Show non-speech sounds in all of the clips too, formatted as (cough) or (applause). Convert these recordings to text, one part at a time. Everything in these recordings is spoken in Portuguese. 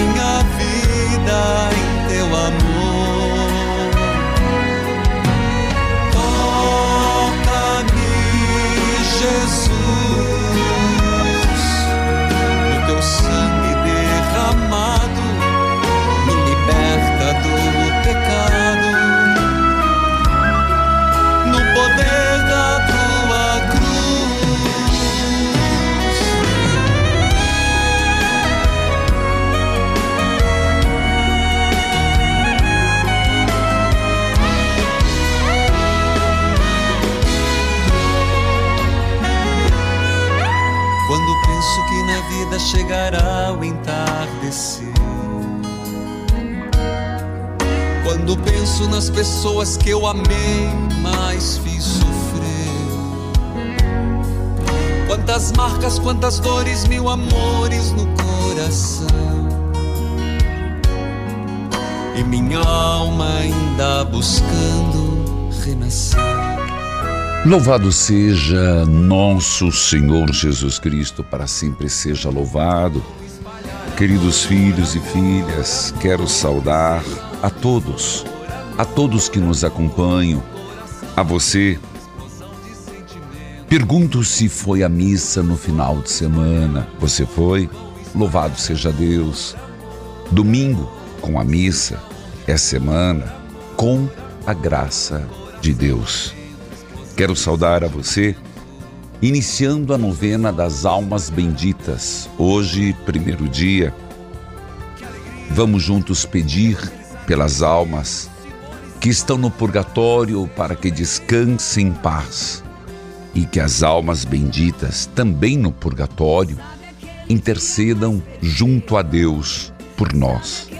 minha vida vida chegará o entardecer. Quando penso nas pessoas que eu amei, mas fiz sofrer. Quantas marcas, quantas dores, mil amores no coração. E minha alma ainda buscando renascer. Louvado seja nosso Senhor Jesus Cristo, para sempre seja louvado. Queridos filhos e filhas, quero saudar a todos, a todos que nos acompanham, a você. Pergunto se foi a missa no final de semana. Você foi? Louvado seja Deus. Domingo com a missa é semana com a graça de Deus. Quero saudar a você, iniciando a novena das almas benditas. Hoje, primeiro dia, vamos juntos pedir pelas almas que estão no purgatório para que descansem em paz e que as almas benditas, também no purgatório, intercedam junto a Deus por nós.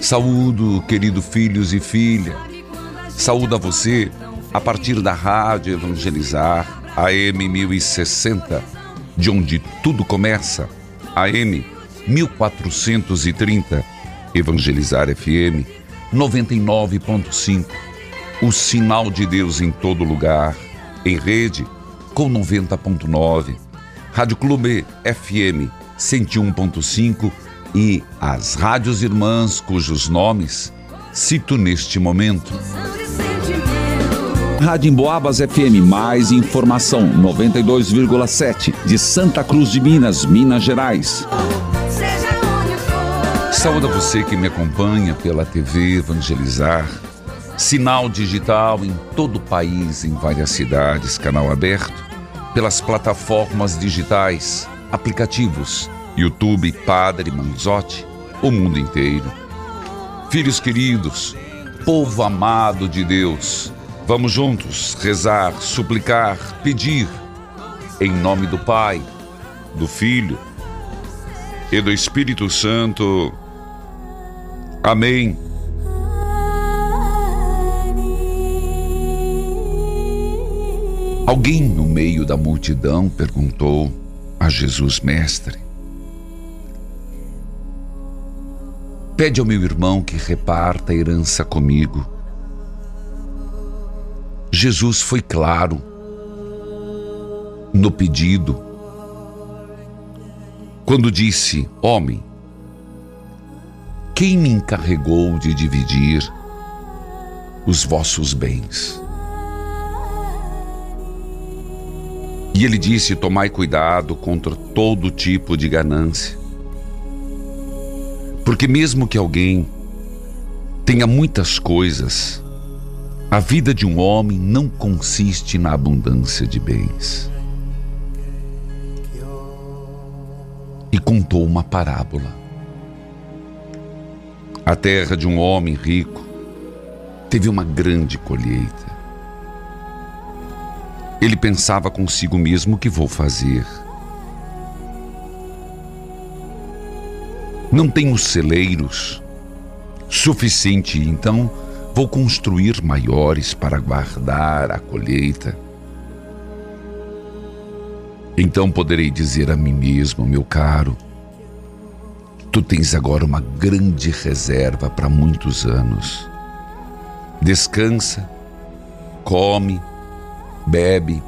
Saúdo, querido filhos e filha, saúdo a você a partir da Rádio Evangelizar, AM 1060, de onde tudo começa, AM 1430, Evangelizar FM 99.5, o sinal de Deus em todo lugar, em rede com 90.9, Rádio Clube FM 101.5 e as rádios irmãs cujos nomes cito neste momento. Rádio Emboabas FM, mais informação 92,7 de Santa Cruz de Minas, Minas Gerais. Saúde a você que me acompanha pela TV Evangelizar, sinal digital em todo o país, em várias cidades, canal aberto, pelas plataformas digitais, aplicativos, YouTube, Padre Manzotti, o mundo inteiro. Filhos queridos, povo amado de Deus, Vamos juntos rezar, suplicar, pedir, em nome do Pai, do Filho e do Espírito Santo. Amém. Alguém no meio da multidão perguntou a Jesus, Mestre: Pede ao meu irmão que reparta a herança comigo. Jesus foi claro no pedido quando disse: Homem, quem me encarregou de dividir os vossos bens? E ele disse: Tomai cuidado contra todo tipo de ganância. Porque, mesmo que alguém tenha muitas coisas, a vida de um homem não consiste na abundância de bens. E contou uma parábola. A terra de um homem rico teve uma grande colheita. Ele pensava consigo mesmo: o que vou fazer? Não tenho celeiros suficiente, então vou construir maiores para guardar a colheita. Então poderei dizer a mim mesmo, meu caro, tu tens agora uma grande reserva para muitos anos. Descansa, come, bebe,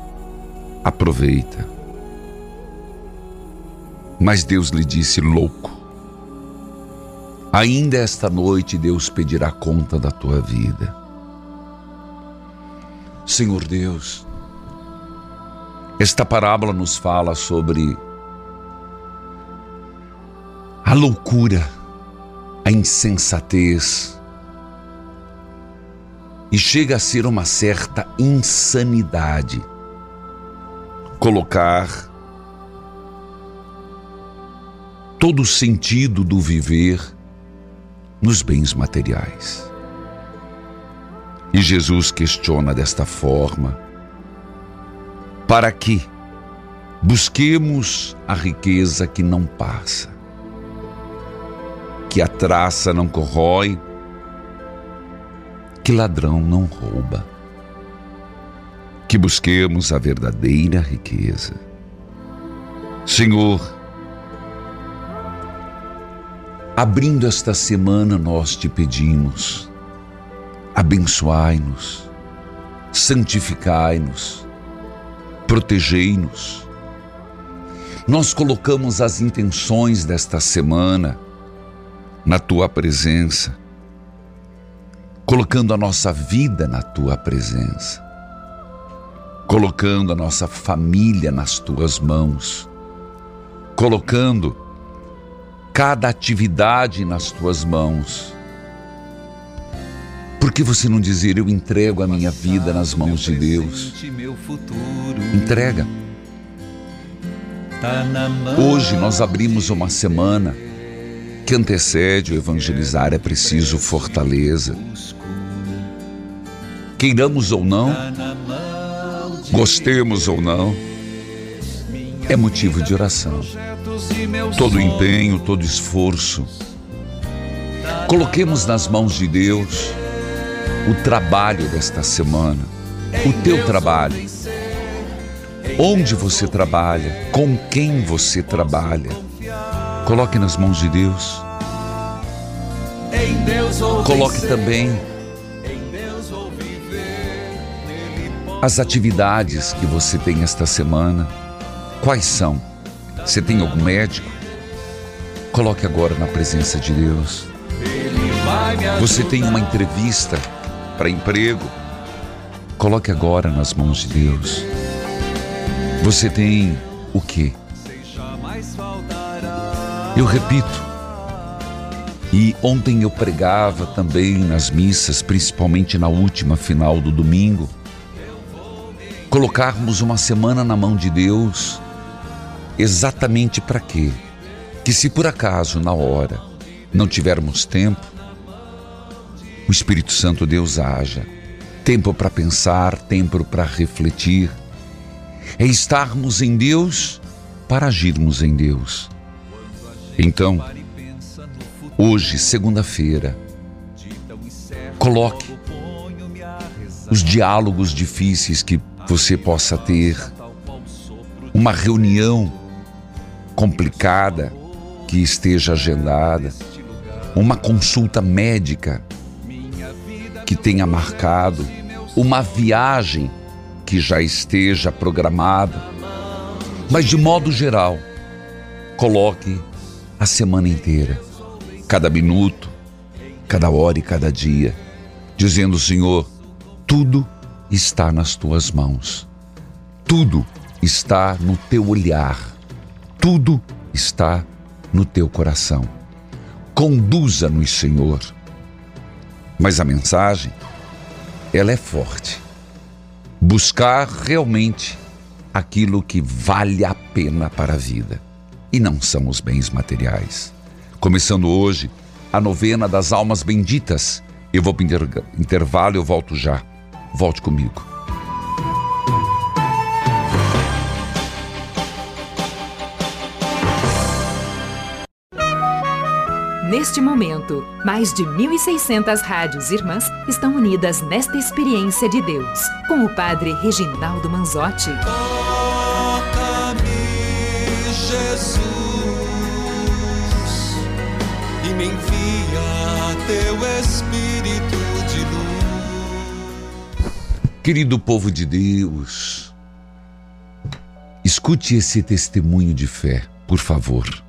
aproveita. Mas Deus lhe disse: louco, ainda esta noite Deus pedirá conta da tua vida. Senhor Deus, esta parábola nos fala sobre a loucura, a insensatez, e chega a ser uma certa insanidade colocar todo o sentido do viver nos bens materiais. E Jesus questiona desta forma: para que busquemos a riqueza que não passa, que a traça não corrói, que ladrão não rouba. Que busquemos a verdadeira riqueza. Senhor, abrindo esta semana, nós te pedimos, abençoai-nos, santificai-nos, protegei-nos. Nós colocamos as intenções desta semana na tua presença colocando a nossa vida na tua presença, colocando a nossa família nas tuas mãos, colocando cada atividade nas tuas mãos. Por que você não dizer eu entrego a minha vida nas mãos de Deus? Entrega. Hoje nós abrimos uma semana que antecede o evangelizar é preciso fortaleza. Queiramos ou não, gostemos ou não, é motivo de oração. Todo empenho, todo esforço. Coloquemos nas mãos de Deus o trabalho desta semana, o teu trabalho. Onde você trabalha, com quem você trabalha Coloque nas mãos de Deus. Coloque também as atividades que você tem esta semana. Quais são? Você tem algum médico? Coloque agora na presença de Deus. Você tem uma entrevista para emprego? Coloque agora nas mãos de Deus. Você tem o que? Eu repito, e ontem eu pregava também nas missas, principalmente na última final do domingo, colocarmos uma semana na mão de Deus, exatamente para quê? Que se por acaso, na hora, não tivermos tempo, o Espírito Santo Deus haja. Tempo para pensar, tempo para refletir. É estarmos em Deus para agirmos em Deus. Então, hoje, segunda-feira, coloque os diálogos difíceis que você possa ter, uma reunião complicada que esteja agendada, uma consulta médica que tenha marcado, uma viagem que já esteja programada. Mas de modo geral, coloque a semana inteira, cada minuto, cada hora e cada dia, dizendo: Senhor, tudo está nas tuas mãos, tudo está no teu olhar, tudo está no teu coração. Conduza-nos, Senhor. Mas a mensagem, ela é forte. Buscar realmente aquilo que vale a pena para a vida e não são os bens materiais. Começando hoje a novena das almas benditas. Eu vou para intervalo, eu volto já. Volte comigo. Neste momento, mais de 1.600 rádios irmãs estão unidas nesta experiência de Deus, com o Padre Reginaldo Manzotti. Toca-me, Jesus, e me envia teu Espírito de luz. Querido povo de Deus, escute esse testemunho de fé, por favor.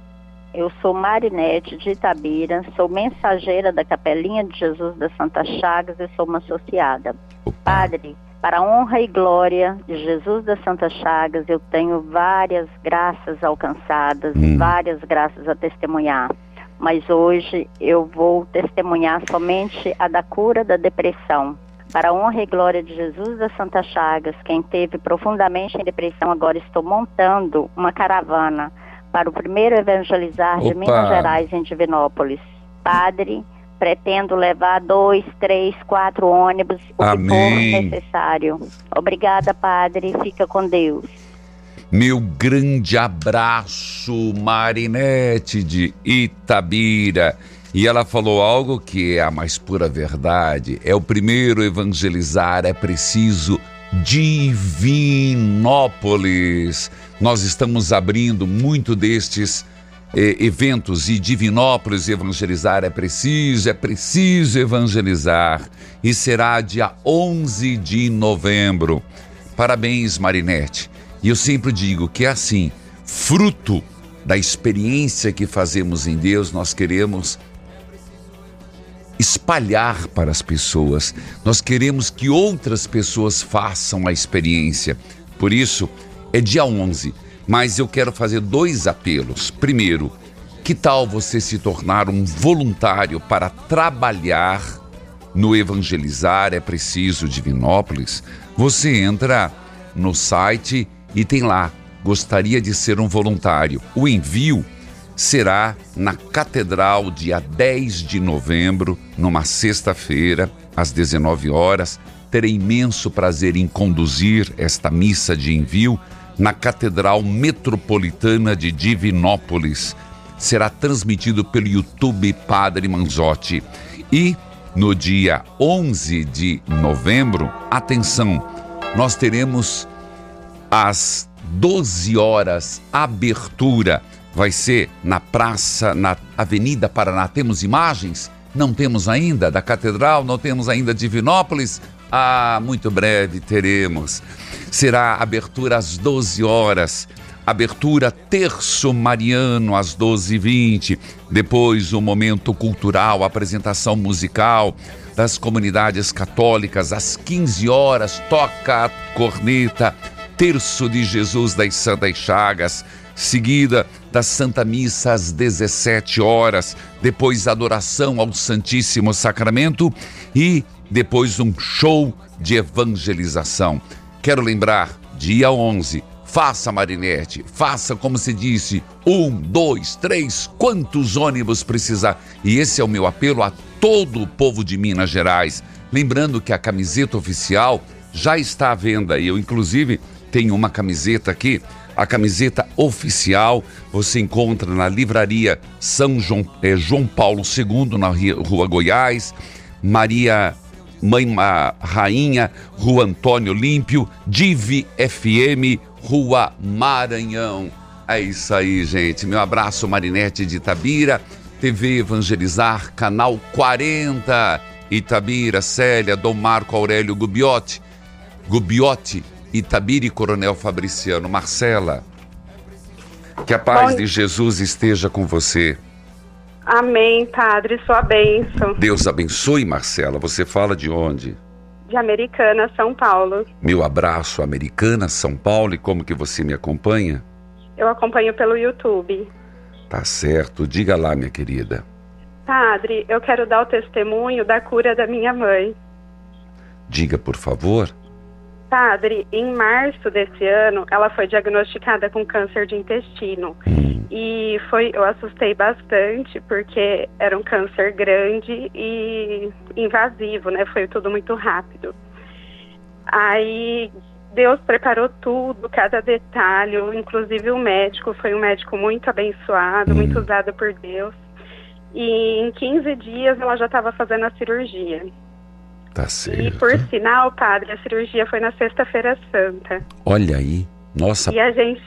Eu sou Marinete de Itabira, sou mensageira da Capelinha de Jesus da Santa Chagas e sou uma associada. Padre, para a honra e glória de Jesus da Santa Chagas, eu tenho várias graças alcançadas, Hum. várias graças a testemunhar. Mas hoje eu vou testemunhar somente a da cura da depressão. Para a honra e glória de Jesus da Santa Chagas, quem teve profundamente em depressão, agora estou montando uma caravana para o primeiro evangelizar de Opa. Minas Gerais em Divinópolis. Padre, pretendo levar dois, três, quatro ônibus, o que Amém. for necessário. Obrigada, Padre. Fica com Deus. Meu grande abraço, Marinete de Itabira. E ela falou algo que é a mais pura verdade. É o primeiro evangelizar, é preciso Divinópolis. Nós estamos abrindo muito destes eh, eventos e Divinópolis evangelizar é preciso, é preciso evangelizar. E será dia 11 de novembro. Parabéns, Marinete. E eu sempre digo que é assim, fruto da experiência que fazemos em Deus, nós queremos espalhar para as pessoas. Nós queremos que outras pessoas façam a experiência. Por isso, é dia 11, mas eu quero fazer dois apelos. Primeiro, que tal você se tornar um voluntário para trabalhar no Evangelizar é Preciso Divinópolis? Você entra no site e tem lá, gostaria de ser um voluntário. O envio será na Catedral, dia 10 de novembro, numa sexta-feira, às 19 horas. Terei imenso prazer em conduzir esta missa de envio na Catedral Metropolitana de Divinópolis. Será transmitido pelo YouTube Padre Manzotti. E no dia 11 de novembro, atenção, nós teremos às 12 horas abertura vai ser na praça, na Avenida Paraná. Temos imagens? Não temos ainda da Catedral, não temos ainda Divinópolis. Ah, muito breve teremos. Será abertura às 12 horas. Abertura terço mariano às 12h20. Depois o momento cultural, apresentação musical das comunidades católicas às 15 horas. Toca a corneta. Terço de Jesus das Santas Chagas seguida da Santa Missa às 17 horas, depois adoração ao Santíssimo Sacramento e depois um show de evangelização. Quero lembrar, dia 11, faça Marinete, faça como se disse, um, dois, três, quantos ônibus precisar. E esse é o meu apelo a todo o povo de Minas Gerais. Lembrando que a camiseta oficial já está à venda e eu, inclusive, tenho uma camiseta aqui a camiseta oficial você encontra na livraria São João, eh, João Paulo II, na Rua Goiás, Maria Mãe Rainha, Rua Antônio Olímpio, Divi FM, Rua Maranhão. É isso aí, gente. Meu abraço, Marinete de Itabira, TV Evangelizar, canal 40, Itabira, Célia, Dom Marco Aurélio Gubiotti, Gubiotti, Itabira e Coronel Fabriciano. Marcela, que a paz Bom- de Jesus esteja com você. Amém, Padre, sua bênção. Deus abençoe, Marcela. Você fala de onde? De Americana, São Paulo. Meu abraço, Americana, São Paulo, e como que você me acompanha? Eu acompanho pelo YouTube. Tá certo, diga lá, minha querida. Padre, eu quero dar o testemunho da cura da minha mãe. Diga, por favor. Padre, em março desse ano, ela foi diagnosticada com câncer de intestino. E foi, eu assustei bastante, porque era um câncer grande e invasivo, né? Foi tudo muito rápido. Aí Deus preparou tudo, cada detalhe, inclusive o médico, foi um médico muito abençoado, muito usado por Deus. E em 15 dias ela já estava fazendo a cirurgia. Tá certo. E por sinal, padre, a cirurgia foi na sexta-feira santa. Olha aí. Nossa. E a gente.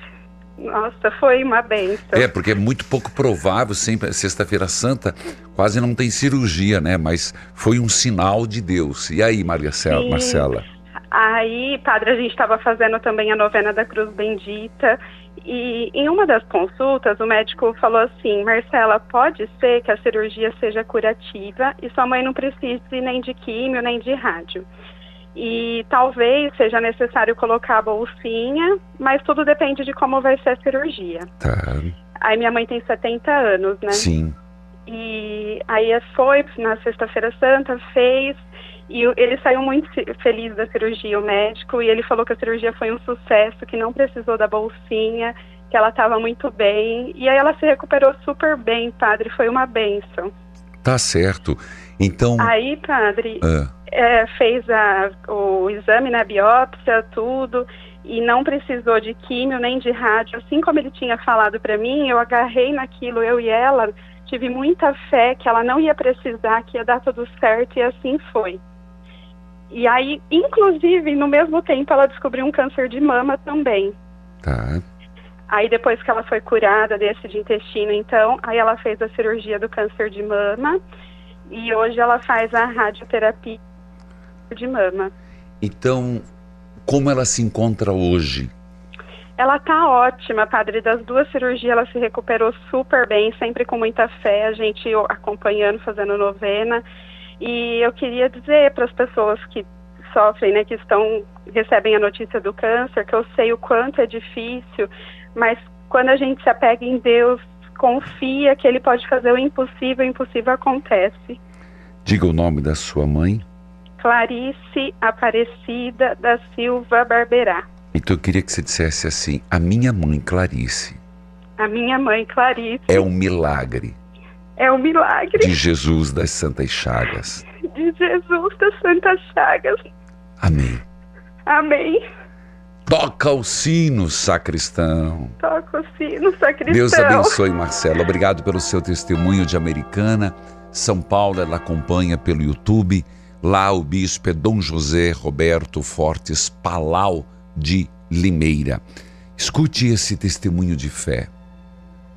Nossa, foi uma benção. É, porque é muito pouco provável, sempre, sexta-feira santa, quase não tem cirurgia, né? Mas foi um sinal de Deus. E aí, Marcela? Sim. Marcela? Aí, padre, a gente estava fazendo também a novena da Cruz Bendita. E em uma das consultas, o médico falou assim: Marcela, pode ser que a cirurgia seja curativa e sua mãe não precise nem de químio nem de rádio. E talvez seja necessário colocar a bolsinha, mas tudo depende de como vai ser a cirurgia. Tá. Aí minha mãe tem 70 anos, né? Sim. E aí foi na sexta-feira santa, fez, e ele saiu muito feliz da cirurgia, o médico, e ele falou que a cirurgia foi um sucesso, que não precisou da bolsinha, que ela estava muito bem. E aí ela se recuperou super bem, padre, foi uma benção. Tá certo. Então. Aí, padre, ah. é, fez a, o exame na biópsia, tudo, e não precisou de químio nem de rádio. Assim como ele tinha falado para mim, eu agarrei naquilo, eu e ela, tive muita fé que ela não ia precisar, que ia dar tudo certo, e assim foi. E aí, inclusive, no mesmo tempo, ela descobriu um câncer de mama também. Tá. Aí depois que ela foi curada desse de intestino, então, aí ela fez a cirurgia do câncer de mama e hoje ela faz a radioterapia de mama. Então, como ela se encontra hoje? Ela tá ótima, padre. Das duas cirurgias ela se recuperou super bem, sempre com muita fé, a gente acompanhando, fazendo novena. E eu queria dizer para as pessoas que sofrem, né, que estão recebem a notícia do câncer, que eu sei o quanto é difícil, mas quando a gente se apega em Deus, confia que Ele pode fazer o impossível, o impossível acontece. Diga o nome da sua mãe. Clarice Aparecida da Silva Barberá. Então eu queria que você dissesse assim: a minha mãe Clarice. A minha mãe Clarice. É um milagre. É um milagre. De Jesus das Santas Chagas. De Jesus das Santas Chagas. Amém. Amém. Toca o sino, sacristão. Toca o sino, sacristão. Deus abençoe, Marcelo. Obrigado pelo seu testemunho de Americana. São Paulo, ela acompanha pelo YouTube. Lá o bispo é Dom José Roberto Fortes Palau de Limeira. Escute esse testemunho de fé.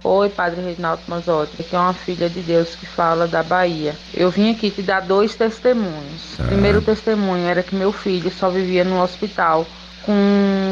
Oi, Padre Reginaldo Manzotti. Aqui é uma filha de Deus que fala da Bahia. Eu vim aqui te dar dois testemunhos. O primeiro testemunho era que meu filho só vivia no hospital com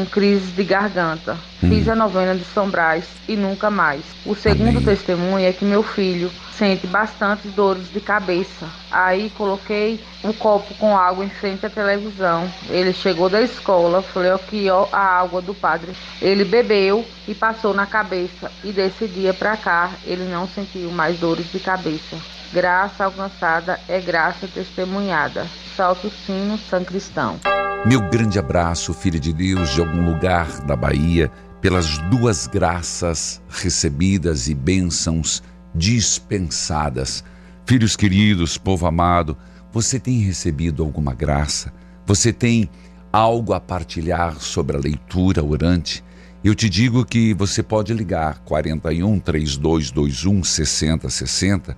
crise de garganta. Fiz a novena de São Brás e nunca mais. O segundo Amém. testemunho é que meu filho sente bastante dores de cabeça. Aí coloquei um copo com água em frente à televisão. Ele chegou da escola, falei aqui ó a água do padre. Ele bebeu e passou na cabeça. E desse dia pra cá ele não sentiu mais dores de cabeça. Graça alcançada é graça testemunhada. Salto o sino, São Cristão. Meu grande abraço, filho de Deus, de algum lugar da Bahia, pelas duas graças recebidas e bênçãos dispensadas. Filhos queridos, povo amado, você tem recebido alguma graça? Você tem algo a partilhar sobre a leitura orante? Eu te digo que você pode ligar 41 3221 6060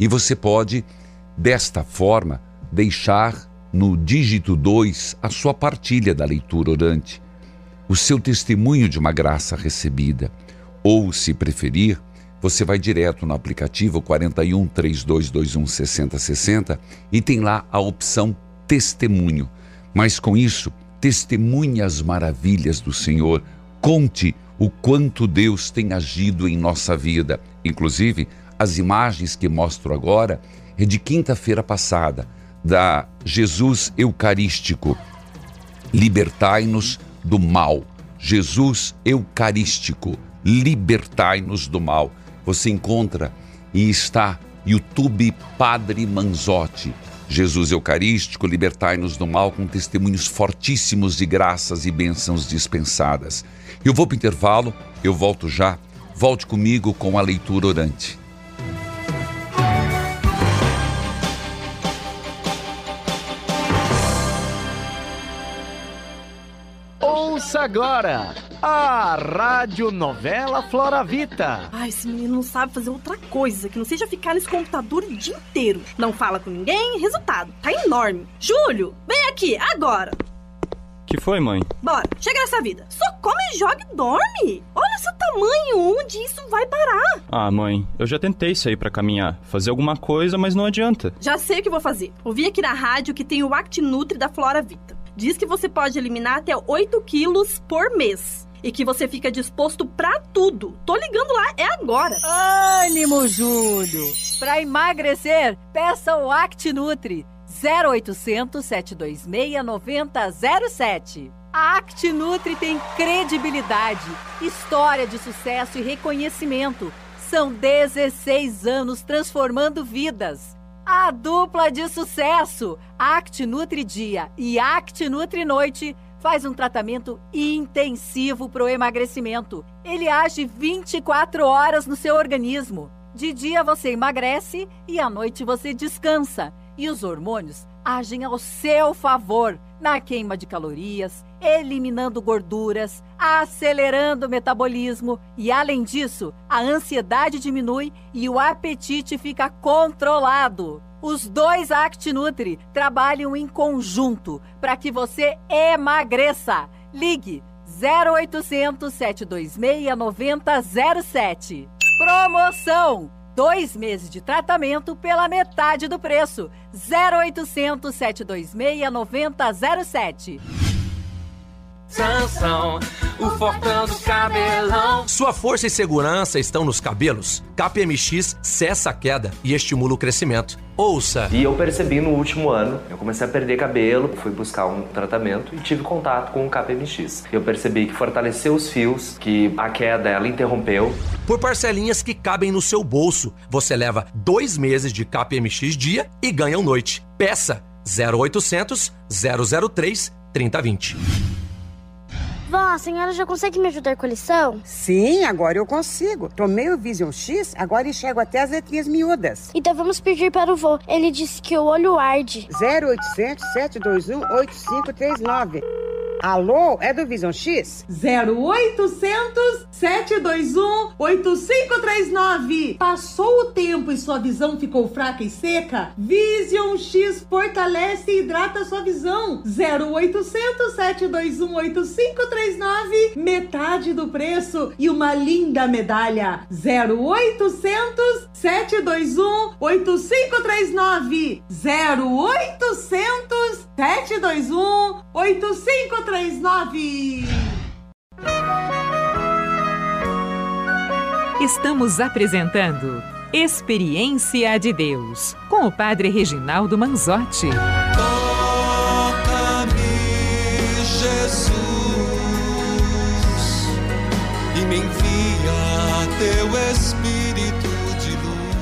e você pode, desta forma, deixar no dígito 2 a sua partilha da leitura orante, o seu testemunho de uma graça recebida. Ou, se preferir, você vai direto no aplicativo 41 3221 6060 e tem lá a opção testemunho. Mas com isso, testemunhe as maravilhas do Senhor, conte o quanto Deus tem agido em nossa vida. Inclusive, as imagens que mostro agora é de quinta-feira passada da Jesus Eucarístico. Libertai-nos do mal. Jesus Eucarístico, libertai-nos do mal. Você encontra e está YouTube Padre Manzotti. Jesus Eucarístico, libertai-nos do mal com testemunhos fortíssimos de graças e bênçãos dispensadas. Eu vou para o intervalo, eu volto já. Volte comigo com a leitura orante. Começa agora a Rádio Novela Flora Vita. Ai, esse menino não sabe fazer outra coisa que não seja ficar nesse computador o dia inteiro. Não fala com ninguém, resultado, tá enorme. Júlio, vem aqui, agora. Que foi, mãe? Bora, chega nessa vida. Só come, joga e dorme. Olha seu tamanho, onde isso vai parar? Ah, mãe, eu já tentei sair para caminhar, fazer alguma coisa, mas não adianta. Já sei o que vou fazer. Ouvi aqui na rádio que tem o ActiNutri da Flora Vita diz que você pode eliminar até 8 quilos por mês. E que você fica disposto para tudo. Tô ligando lá, é agora. Ânimo, Júlio! Para emagrecer, peça o ActiNutri 0800 726 9007. A ActiNutri tem credibilidade, história de sucesso e reconhecimento. São 16 anos transformando vidas. A dupla de sucesso, Act Nutri Dia e Act Nutri Noite, faz um tratamento intensivo para o emagrecimento. Ele age 24 horas no seu organismo. De dia você emagrece e à noite você descansa. E os hormônios agem ao seu favor na queima de calorias, eliminando gorduras, acelerando o metabolismo e, além disso, a ansiedade diminui e o apetite fica controlado. Os dois ActNutri trabalham em conjunto para que você emagreça. Ligue 0800 726 9007. Promoção! Dois meses de tratamento pela metade do preço. 0800 726 9007. Sansão, o fortão do cabelão. Sua força e segurança estão nos cabelos? KPMX cessa a queda e estimula o crescimento. Ouça! E eu percebi no último ano, eu comecei a perder cabelo, fui buscar um tratamento e tive contato com o KPMX. Eu percebi que fortaleceu os fios, que a queda ela interrompeu. Por parcelinhas que cabem no seu bolso, você leva dois meses de KPMX dia e ganha um noite. Peça 0800 003 3020. Vó, a senhora já consegue me ajudar com a lição? Sim, agora eu consigo. Tomei o Vision X, agora enxergo até as letrinhas miúdas. Então vamos pedir para o vô. Ele disse que o olho arde. 0800 721 8539. Alô, é do Vision X? 0800 721 8539. Passou o tempo e sua visão ficou fraca e seca? Vision X fortalece e hidrata sua visão. 0800 721 8539. Metade do preço e uma linda medalha. 0800 721 8539. 0800 721 8539. Estamos apresentando Experiência de Deus com o Padre Reginaldo Manzotti. Toca-me, Jesus, e me envia teu Espírito de luz.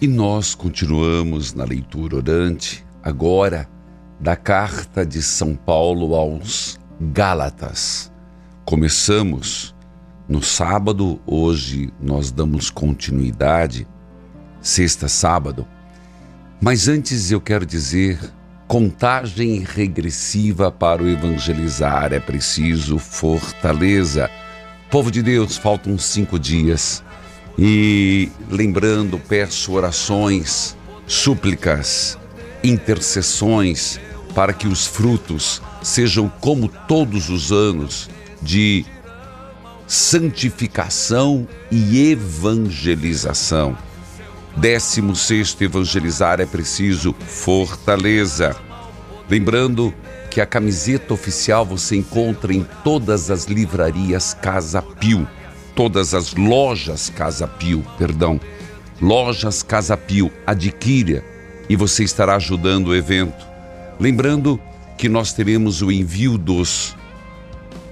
E nós continuamos na leitura orante, agora da carta de São Paulo aos Gálatas. Começamos no sábado, hoje nós damos continuidade, sexta, sábado. Mas antes eu quero dizer: contagem regressiva para o evangelizar, é preciso fortaleza. Povo de Deus, faltam cinco dias. E lembrando, peço orações, súplicas, intercessões para que os frutos sejam como todos os anos de santificação e evangelização. Décimo sexto, evangelizar é preciso fortaleza. Lembrando que a camiseta oficial você encontra em todas as livrarias Casa Pio, todas as lojas Casa Pio, perdão, lojas Casa Pio, adquira e você estará ajudando o evento. Lembrando que nós teremos o envio dos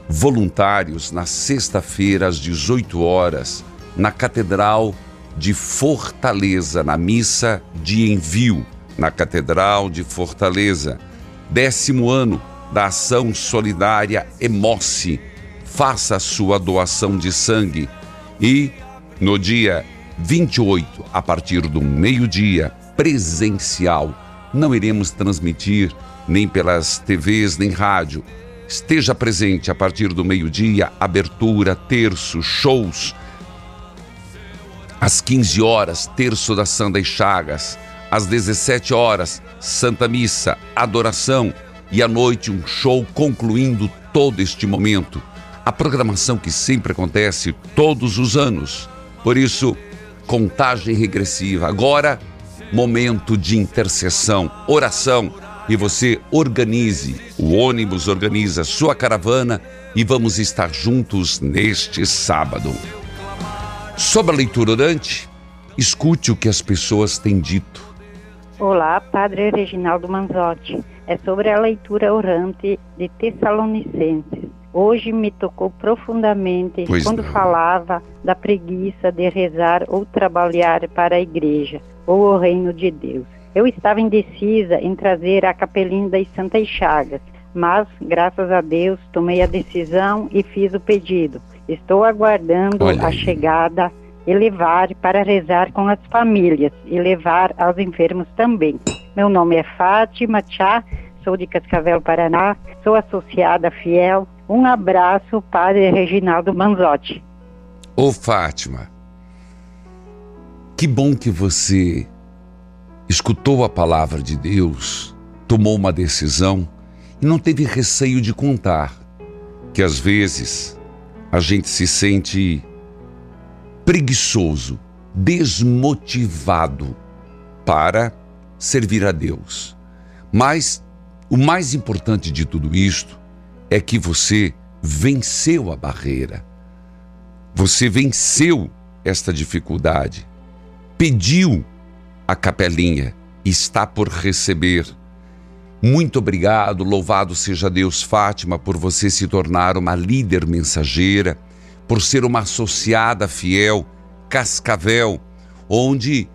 voluntários na sexta-feira às 18 horas na Catedral de Fortaleza, na missa de envio na Catedral de Fortaleza. Décimo ano da ação solidária Emoce. Faça a sua doação de sangue e no dia 28, a partir do meio-dia, presencial, não iremos transmitir nem pelas TVs nem rádio Esteja presente a partir do meio-dia, abertura, terço, shows. Às 15 horas, terço da Santa e Chagas. Às 17 horas, Santa Missa, adoração. E à noite, um show concluindo todo este momento. A programação que sempre acontece todos os anos. Por isso, contagem regressiva. Agora, momento de intercessão, oração. E você organize, o ônibus organiza sua caravana e vamos estar juntos neste sábado. Sobre a leitura orante, escute o que as pessoas têm dito. Olá, Padre Reginaldo Manzotti. É sobre a leitura orante de Tessalonicenses. Hoje me tocou profundamente Pois quando não. falava da preguiça de rezar ou trabalhar para a igreja ou o reino de Deus. Eu estava indecisa em trazer a capelinha das Santas Chagas, mas graças a Deus tomei a decisão e fiz o pedido. Estou aguardando a chegada e levar para rezar com as famílias e levar aos enfermos também. Meu nome é Fátima Tchá, sou de Cascavel, Paraná, sou associada fiel. Um abraço, Padre Reginaldo Manzotti. Ô Fátima, que bom que você escutou a palavra de Deus, tomou uma decisão e não teve receio de contar que às vezes a gente se sente preguiçoso, desmotivado para servir a Deus. Mas o mais importante de tudo isto é que você venceu a barreira. Você venceu esta dificuldade, pediu a capelinha e está por receber. Muito obrigado, louvado seja Deus, Fátima, por você se tornar uma líder mensageira, por ser uma associada fiel, Cascavel, onde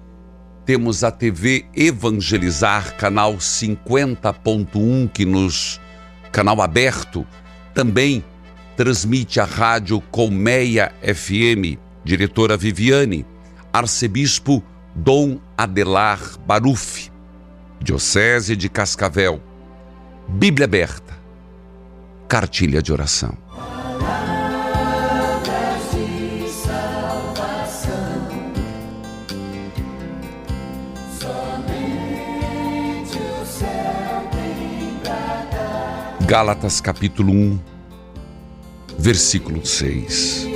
temos a TV Evangelizar, canal 50.1, que nos canal aberto, também transmite a rádio Colmeia FM, diretora Viviane, arcebispo Dom Adelar Baruf, Diocese de Cascavel, Bíblia aberta, cartilha de oração. Gálatas capítulo 1, versículo 6.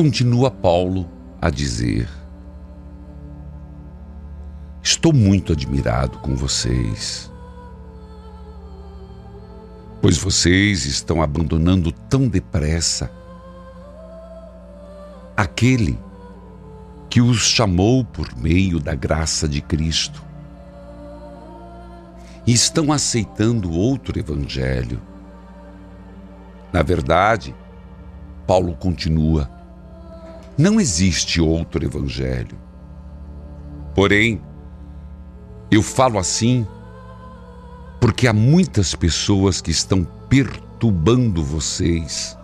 Continua Paulo a dizer: Estou muito admirado com vocês, pois vocês estão abandonando tão depressa aquele que os chamou por meio da graça de Cristo e estão aceitando outro evangelho. Na verdade, Paulo continua: não existe outro evangelho. Porém, eu falo assim porque há muitas pessoas que estão perturbando vocês,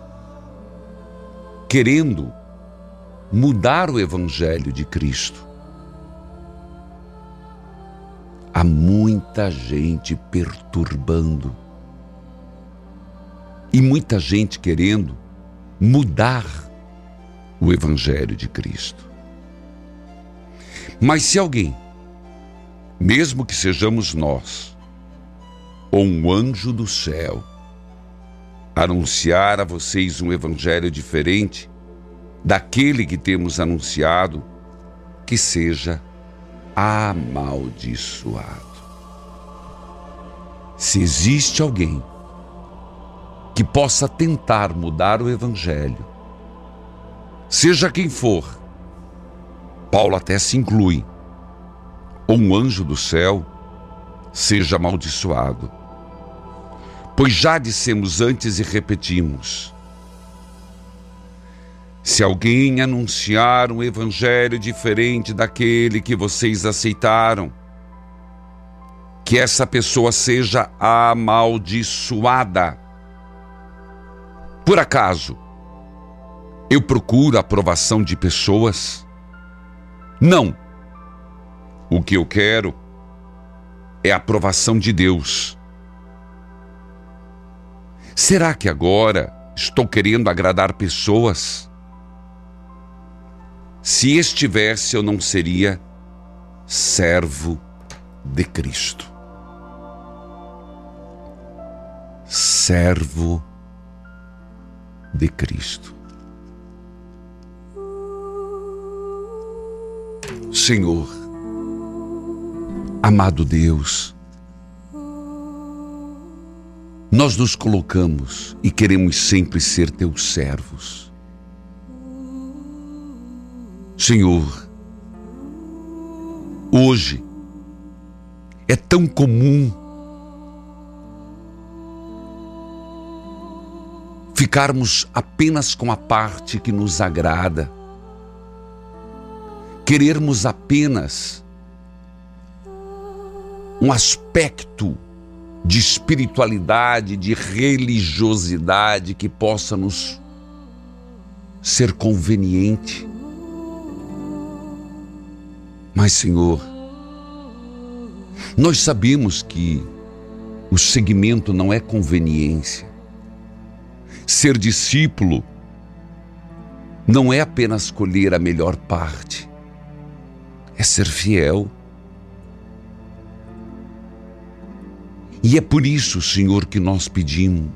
querendo mudar o evangelho de Cristo. Há muita gente perturbando e muita gente querendo mudar o Evangelho de Cristo. Mas se alguém, mesmo que sejamos nós, ou um anjo do céu, anunciar a vocês um Evangelho diferente daquele que temos anunciado, que seja amaldiçoado. Se existe alguém que possa tentar mudar o Evangelho, seja quem for, Paulo até se inclui, ou um anjo do céu, seja amaldiçoado. Pois já dissemos antes e repetimos: se alguém anunciar um evangelho diferente daquele que vocês aceitaram, que essa pessoa seja amaldiçoada. Por acaso, Eu procuro a aprovação de pessoas? Não. O que eu quero é a aprovação de Deus. Será que agora estou querendo agradar pessoas? Se estivesse, eu não seria servo de Cristo. Servo de Cristo. Senhor, amado Deus, nós nos colocamos e queremos sempre ser teus servos. Senhor, hoje é tão comum ficarmos apenas com a parte que nos agrada, querermos apenas um aspecto de espiritualidade, de religiosidade que possa nos ser conveniente. Mas, Senhor, nós sabemos que o segmento não é conveniência. Ser discípulo não é apenas escolher a melhor parte, é ser fiel. E é por isso, Senhor, que nós pedimos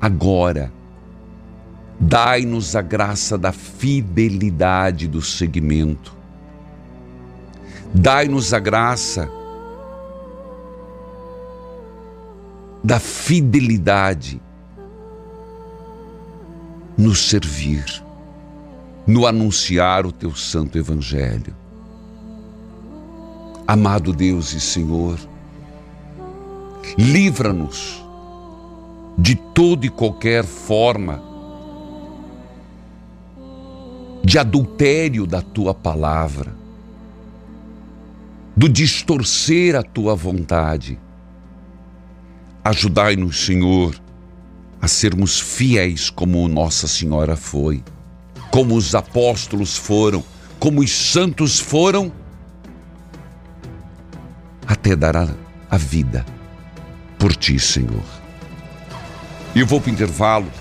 agora, dai-nos a graça da fidelidade do segmento. Dai-nos a graça da fidelidade no servir, no anunciar o teu santo evangelho. Amado Deus e Senhor, livra-nos de toda e qualquer forma de adultério da tua palavra, do distorcer a tua vontade. Ajudai-nos, Senhor, a sermos fiéis como Nossa Senhora foi, como os apóstolos foram, como os santos foram, até dar a, a vida por ti, Senhor. E eu vou para o intervalo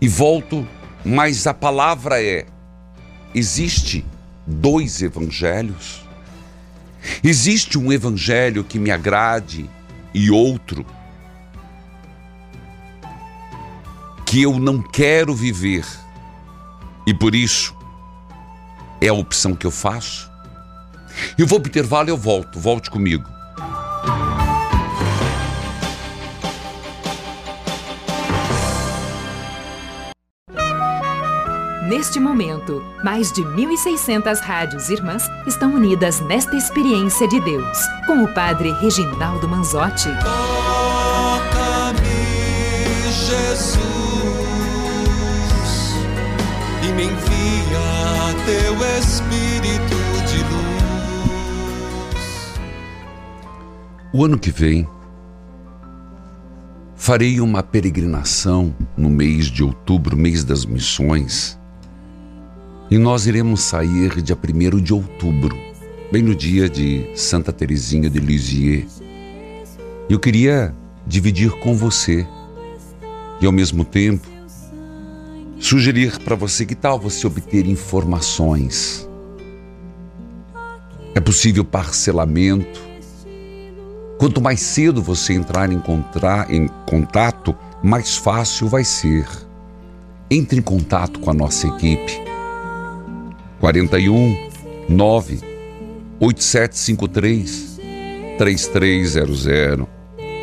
e volto, mas a palavra é: existe dois evangelhos? Existe um evangelho que me agrade e outro que eu não quero viver e por isso é a opção que eu faço. Eu vou para o intervalo e eu volto. Volte comigo. Neste momento, mais de 1.600 rádios irmãs estão unidas nesta experiência de Deus, com o Padre Reginaldo Manzotti. Toca-me, Jesus, e me envia teu Espírito O ano que vem, farei uma peregrinação no mês de outubro, mês das missões, e nós iremos sair dia 1 de outubro, bem no dia de Santa Teresinha de Lisieux. Eu queria dividir com você e ao mesmo tempo sugerir para você que tal você obter informações. É possível parcelamento. Quanto mais cedo você entrar em, contra, em contato, mais fácil vai ser. Entre em contato com a nossa equipe 41 9 8753 3300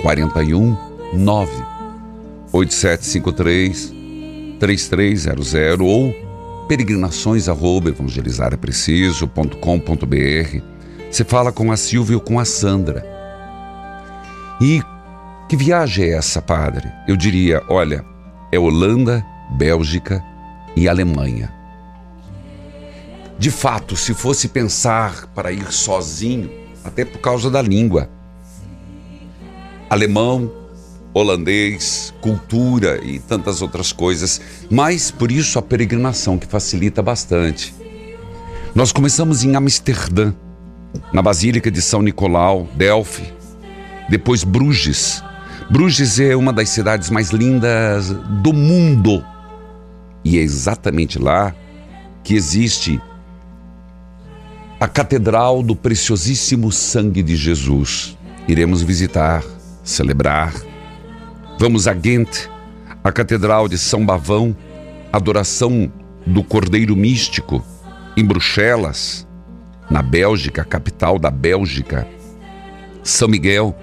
41 9 8753 3300 ou peregrinações arroba evangelizarapreciso.com.br Você fala com a Silvia ou com a Sandra. E que viagem é essa, padre? Eu diria, olha, é Holanda, Bélgica e Alemanha. De fato, se fosse pensar para ir sozinho, até por causa da língua, alemão, holandês, cultura e tantas outras coisas, mas por isso a peregrinação que facilita bastante. Nós começamos em Amsterdã, na Basílica de São Nicolau, Delphi, depois Bruges. Bruges é uma das cidades mais lindas do mundo. E é exatamente lá que existe a Catedral do Preciosíssimo Sangue de Jesus. Iremos visitar, celebrar. Vamos a Ghent, a Catedral de São Bavão, adoração do Cordeiro Místico, em Bruxelas, na Bélgica, capital da Bélgica. São Miguel,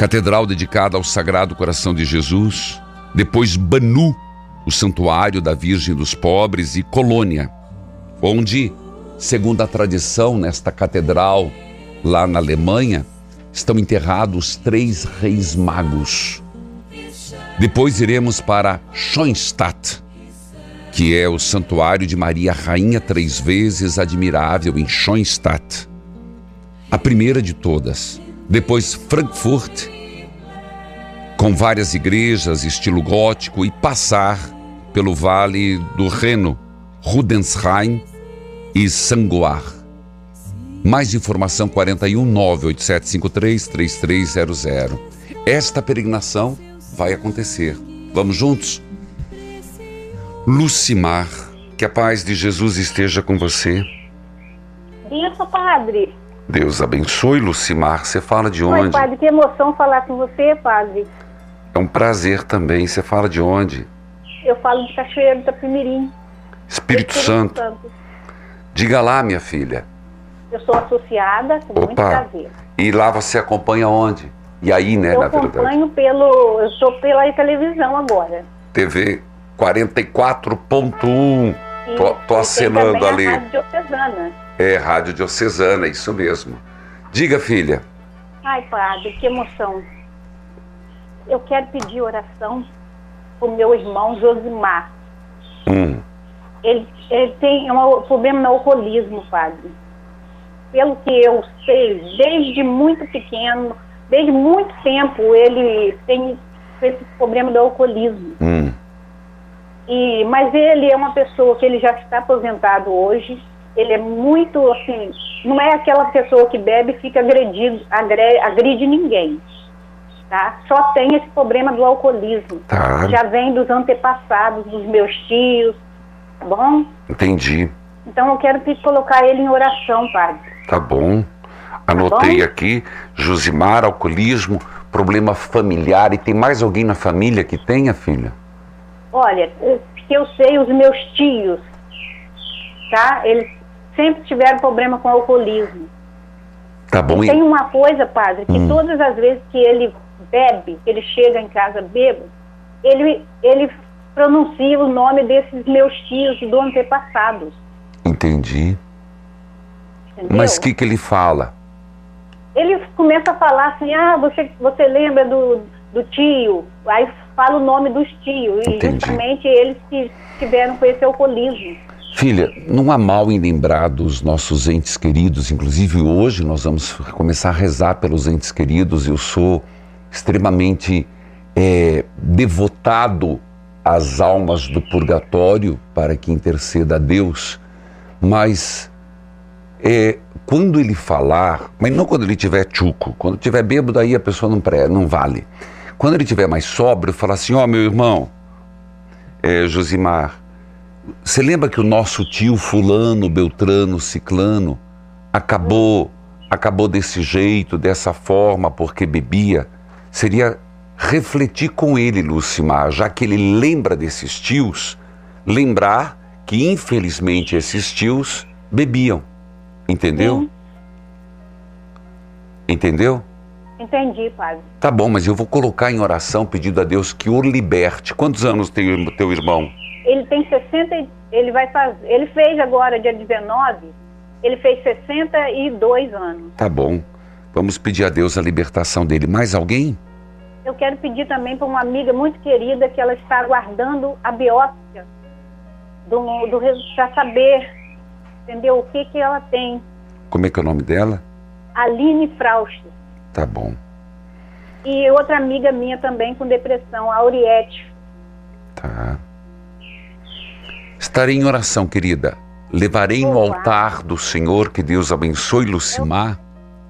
catedral dedicada ao Sagrado Coração de Jesus. Depois Banu, o Santuário da Virgem dos Pobres, e Colônia, onde, segundo a tradição, nesta catedral, lá na Alemanha, estão enterrados três reis magos. Depois iremos para Schoenstatt, que é o santuário de Maria Rainha três vezes admirável em Schoenstatt. A primeira de todas. Depois Frankfurt, com várias igrejas estilo gótico e passar pelo Vale do Reno, Rudensheim e Sangoar. Mais informação 41 98753 3300. Esta peregrinação vai acontecer. Vamos juntos? Lucimar, que a paz de Jesus esteja com você. Isso, padre. Deus abençoe, Lucimar. Você fala de Oi, onde? padre, que emoção falar com você, padre. É um prazer também. Você fala de onde? Eu falo de Cachoeiro de Itapemirim. Espírito Santo. Diga lá, minha filha. Eu sou associada, com muito Opa. prazer. E lá você acompanha onde? E aí, né, eu na verdade? acompanho pelo. Eu sou pela televisão agora. TV 44.1. E Tô, tô tem acenando ali. Rádio Diocesana. É, Rádio Diocesana, isso mesmo. Diga, filha. Ai, padre, que emoção. Eu quero pedir oração pro meu irmão Josimar. Hum. Ele, ele tem um problema no alcoolismo, padre. Pelo que eu sei, desde muito pequeno, desde muito tempo, ele tem esse problema do alcoolismo. Hum. E, mas ele é uma pessoa que ele já está aposentado hoje. Ele é muito assim, não é aquela pessoa que bebe e fica agredido, agre, agride ninguém. Tá? Só tem esse problema do alcoolismo. Tá. Já vem dos antepassados, dos meus tios, tá bom? Entendi. Então eu quero te colocar ele em oração, padre. Tá bom. Anotei bom? aqui, Josimar, alcoolismo, problema familiar. E tem mais alguém na família que tenha, filha? Olha, que eu sei, os meus tios, tá? Eles sempre tiveram problema com alcoolismo. Tá bom. E E tem uma coisa, padre, que Hum. todas as vezes que ele bebe, que ele chega em casa bêbado, ele, ele pronuncia o nome desses meus tios do antepassados. entendi. Entendeu? Mas o que, que ele fala? Ele começa a falar assim, ah, você, você lembra do, do tio? Aí fala o nome dos tios. E Entendi. justamente eles que tiveram com esse alcoolismo. Filha, não há mal em lembrar dos nossos entes queridos. Inclusive, hoje nós vamos começar a rezar pelos entes queridos. Eu sou extremamente é, devotado às almas do purgatório para que interceda a Deus. Mas é, quando ele falar, mas não quando ele tiver tchuco, quando tiver bêbado, aí a pessoa não, pré, não vale. Quando ele tiver mais sóbrio, falar assim: Ó, meu irmão, é, Josimar, você lembra que o nosso tio fulano, Beltrano, Ciclano acabou acabou desse jeito, dessa forma, porque bebia? Seria refletir com ele, Lucimar, já que ele lembra desses tios, lembrar que infelizmente esses tios bebiam. Entendeu? Sim. Entendeu? Entendi, padre. Tá bom, mas eu vou colocar em oração pedindo a Deus que o liberte. Quantos anos tem o teu irmão? Ele tem 60, e- ele vai fazer, ele fez agora dia 19, ele fez 62 anos. Tá bom. Vamos pedir a Deus a libertação dele. Mais alguém? Eu quero pedir também para uma amiga muito querida que ela está aguardando a biópsia do, do para saber, entendeu, o que que ela tem. Como é que é o nome dela? Aline Frausto. Tá bom. E outra amiga minha também com depressão, a Auriette. Tá. Estarei em oração, querida. Levarei no altar do Senhor, que Deus abençoe Lucimar.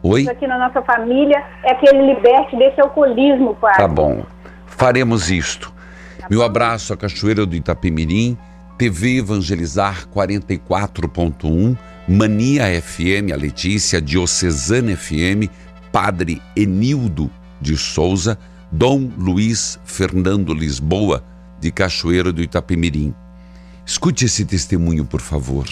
Oi? Isso aqui na nossa família é que ele liberte desse alcoolismo, pai. Tá bom. Faremos isto. Meu abraço à Cachoeira do Itapemirim, TV Evangelizar 44.1, Mania FM, a Letícia, Diocesana FM, Padre Enildo de Souza, Dom Luiz Fernando Lisboa, de Cachoeira do Itapemirim. Escute esse testemunho, por favor.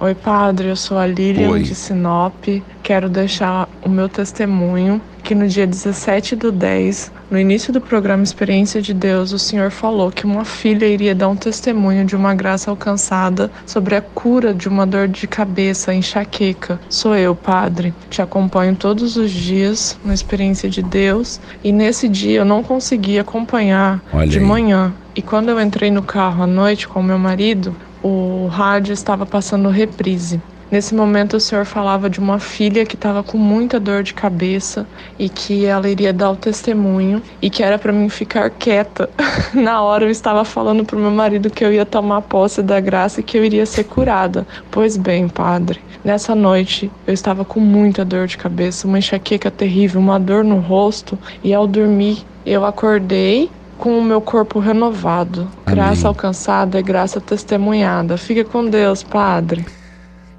Oi, padre, eu sou a Lilian Oi. de Sinop. Quero deixar o meu testemunho que no dia 17 do 10, no início do programa Experiência de Deus, o Senhor falou que uma filha iria dar um testemunho de uma graça alcançada sobre a cura de uma dor de cabeça, enxaqueca. Sou eu, padre. Te acompanho todos os dias no Experiência de Deus e nesse dia eu não consegui acompanhar Olha de aí. manhã. E quando eu entrei no carro à noite com meu marido, o rádio estava passando reprise. Nesse momento, o senhor falava de uma filha que estava com muita dor de cabeça e que ela iria dar o testemunho e que era para mim ficar quieta. (laughs) Na hora, eu estava falando para o meu marido que eu ia tomar posse da graça e que eu iria ser curada. Pois bem, padre, nessa noite eu estava com muita dor de cabeça, uma enxaqueca terrível, uma dor no rosto e ao dormir eu acordei com o meu corpo renovado. Graça alcançada é graça testemunhada. Fica com Deus, Padre.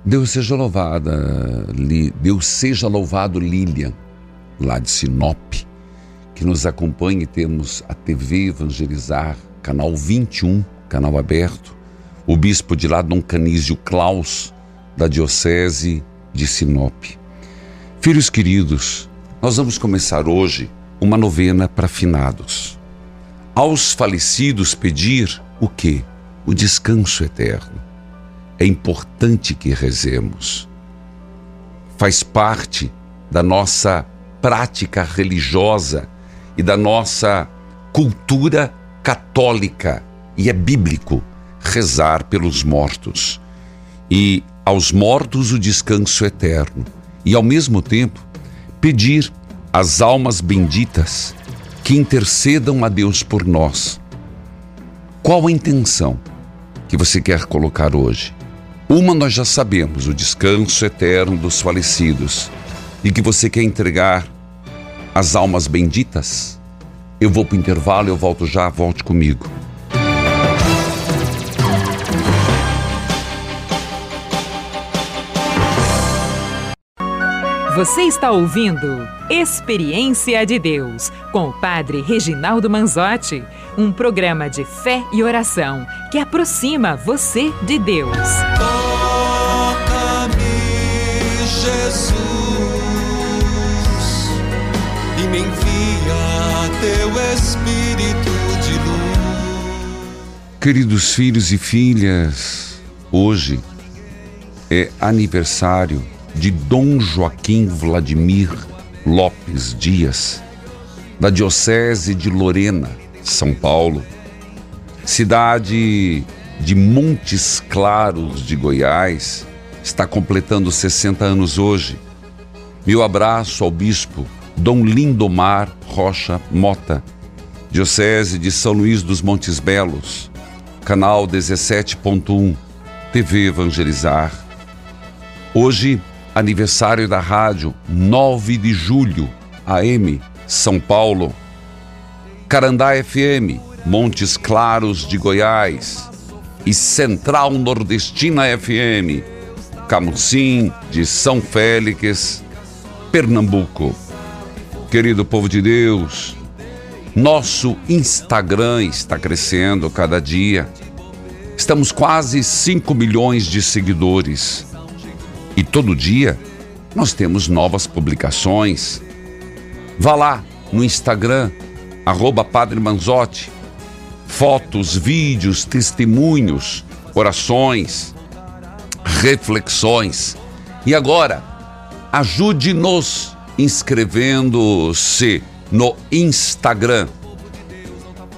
Deus seja louvada, Deus seja louvado, Lilian, lá de Sinop, que nos acompanha e temos a TV Evangelizar, canal 21, canal aberto, o bispo de lá, Dom Canísio Klaus, da Diocese de Sinop. Filhos queridos, nós vamos começar hoje uma novena para finados. Aos falecidos pedir o quê? O descanso eterno é importante que rezemos. Faz parte da nossa prática religiosa e da nossa cultura católica e é bíblico rezar pelos mortos. E aos mortos o descanso eterno e ao mesmo tempo pedir às almas benditas que intercedam a Deus por nós. Qual a intenção que você quer colocar hoje? Uma nós já sabemos, o descanso eterno dos falecidos. E que você quer entregar às almas benditas? Eu vou para o intervalo, eu volto já, volte comigo. Você está ouvindo Experiência de Deus com o Padre Reginaldo Manzotti, um programa de fé e oração que aproxima você de Deus. Toca-me, Jesus, e me envia teu Espírito de luz. Queridos filhos e filhas, hoje é aniversário de Dom Joaquim Vladimir Lopes Dias, da Diocese de Lorena, São Paulo, cidade de Montes Claros de Goiás, está completando 60 anos hoje. Meu abraço ao bispo Dom Lindomar Rocha Mota, Diocese de São Luís dos Montes Belos, canal 17.1, TV Evangelizar. Hoje, aniversário da rádio 9 de julho, AM, São Paulo. Carandá FM, Montes Claros de Goiás. E Central Nordestina FM, Camusim de São Félix, Pernambuco. Querido povo de Deus, nosso Instagram está crescendo cada dia. Estamos quase 5 milhões de seguidores. Todo dia nós temos novas publicações. Vá lá no Instagram, arroba Padre Manzotti. Fotos, vídeos, testemunhos, orações, reflexões. E agora, ajude-nos inscrevendo-se no Instagram.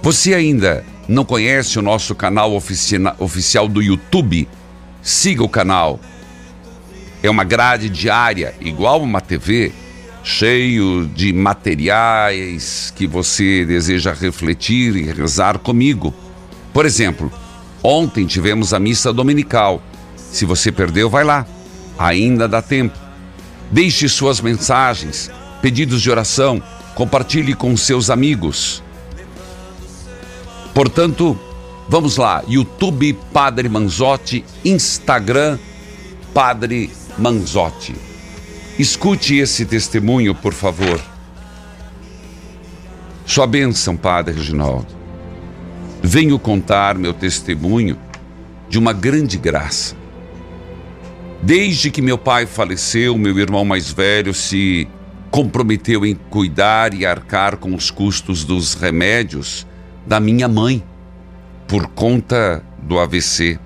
Você ainda não conhece o nosso canal oficina- oficial do YouTube? Siga o canal. É uma grade diária, igual uma TV, cheio de materiais que você deseja refletir e rezar comigo. Por exemplo, ontem tivemos a missa dominical. Se você perdeu, vai lá. Ainda dá tempo. Deixe suas mensagens, pedidos de oração, compartilhe com seus amigos. Portanto, vamos lá: YouTube Padre Manzotti, Instagram Padre Manzotti. Escute esse testemunho, por favor. Sua bênção, Padre Reginaldo. Venho contar meu testemunho de uma grande graça. Desde que meu pai faleceu, meu irmão mais velho se comprometeu em cuidar e arcar com os custos dos remédios da minha mãe, por conta do AVC.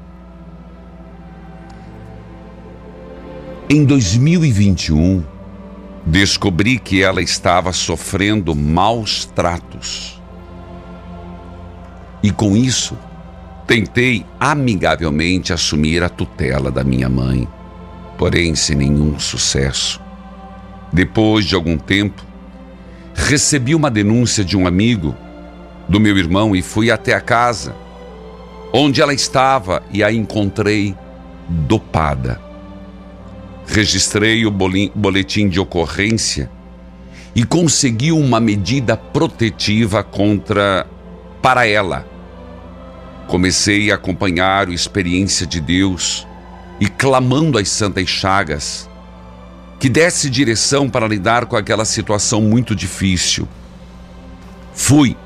Em 2021, descobri que ela estava sofrendo maus tratos. E com isso, tentei amigavelmente assumir a tutela da minha mãe, porém sem nenhum sucesso. Depois de algum tempo, recebi uma denúncia de um amigo do meu irmão e fui até a casa, onde ela estava e a encontrei dopada registrei o boletim de ocorrência e consegui uma medida protetiva contra para ela. Comecei a acompanhar a experiência de Deus e clamando às santas chagas que desse direção para lidar com aquela situação muito difícil. Fui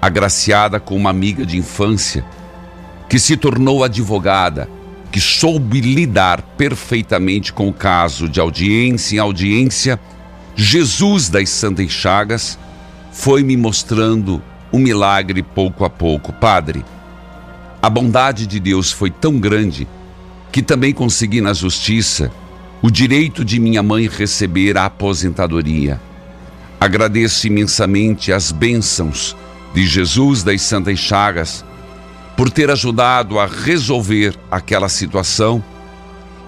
agraciada com uma amiga de infância que se tornou advogada que soube lidar perfeitamente com o caso de audiência em audiência, Jesus das Santas Chagas foi me mostrando um milagre pouco a pouco. Padre, a bondade de Deus foi tão grande que também consegui na justiça o direito de minha mãe receber a aposentadoria. Agradeço imensamente as bênçãos de Jesus das Santas Chagas por ter ajudado a resolver aquela situação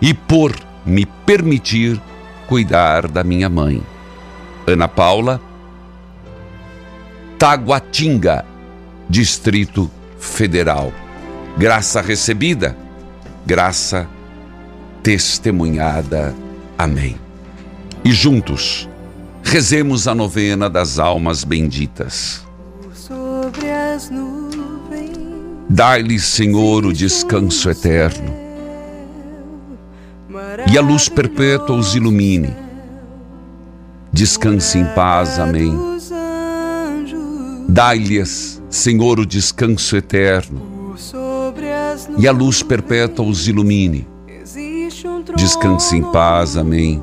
e por me permitir cuidar da minha mãe. Ana Paula, Taguatinga, Distrito Federal. Graça recebida, graça testemunhada. Amém. E juntos, rezemos a novena das almas benditas. Sobre as nuvens Dai-lhe, Senhor, o descanso eterno. E a luz perpétua os ilumine. Descanse em paz. Amém. Dai-lhes, Senhor, o descanso eterno. E a luz perpétua os ilumine. Descanse em paz. Amém.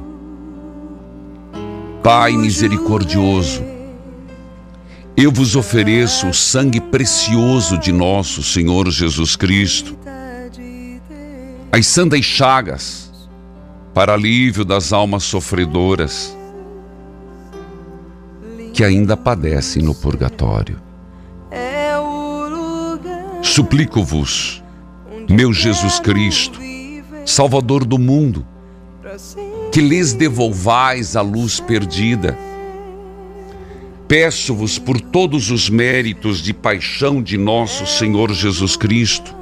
Pai misericordioso, eu vos ofereço o sangue precioso de nosso Senhor Jesus Cristo, as santas chagas, para alívio das almas sofredoras que ainda padecem no purgatório. Suplico-vos, meu Jesus Cristo, Salvador do mundo, que lhes devolvais a luz perdida Peço-vos por todos os méritos de paixão de nosso Senhor Jesus Cristo,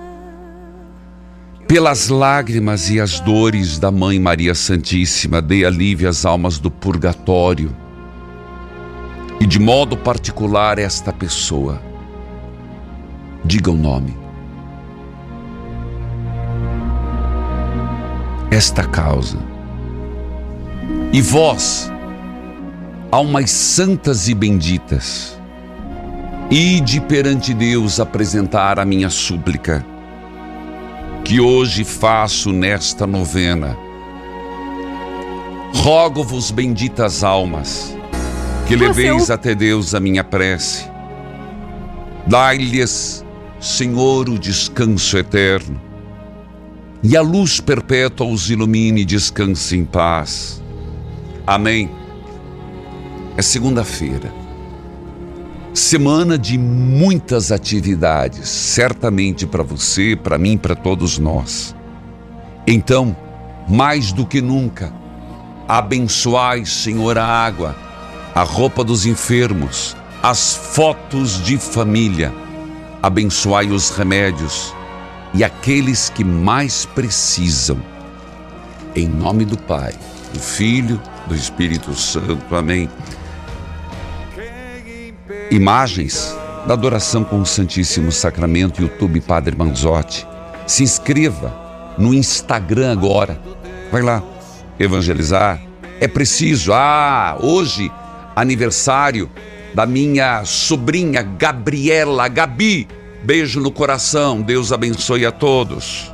pelas lágrimas e as dores da Mãe Maria Santíssima, dê alívio às almas do purgatório e de modo particular esta pessoa. Diga o nome. Esta causa. E vós, almas santas e benditas, ide perante Deus apresentar a minha súplica, que hoje faço nesta novena. Rogo-vos, benditas almas, que leveis até Deus a minha prece. Dai-lhes, Senhor, o descanso eterno, e a luz perpétua os ilumine e descanse em paz. Amém. É segunda-feira. Semana de muitas atividades, certamente para você, para mim, para todos nós. Então, mais do que nunca, Abençoai, Senhor, a água, a roupa dos enfermos, as fotos de família. Abençoai os remédios e aqueles que mais precisam. Em nome do Pai, do Filho, do Espírito Santo. Amém. Imagens da adoração com o Santíssimo Sacramento, YouTube Padre Manzotti. Se inscreva no Instagram agora. Vai lá, evangelizar. É preciso. Ah, hoje, aniversário da minha sobrinha Gabriela Gabi. Beijo no coração. Deus abençoe a todos.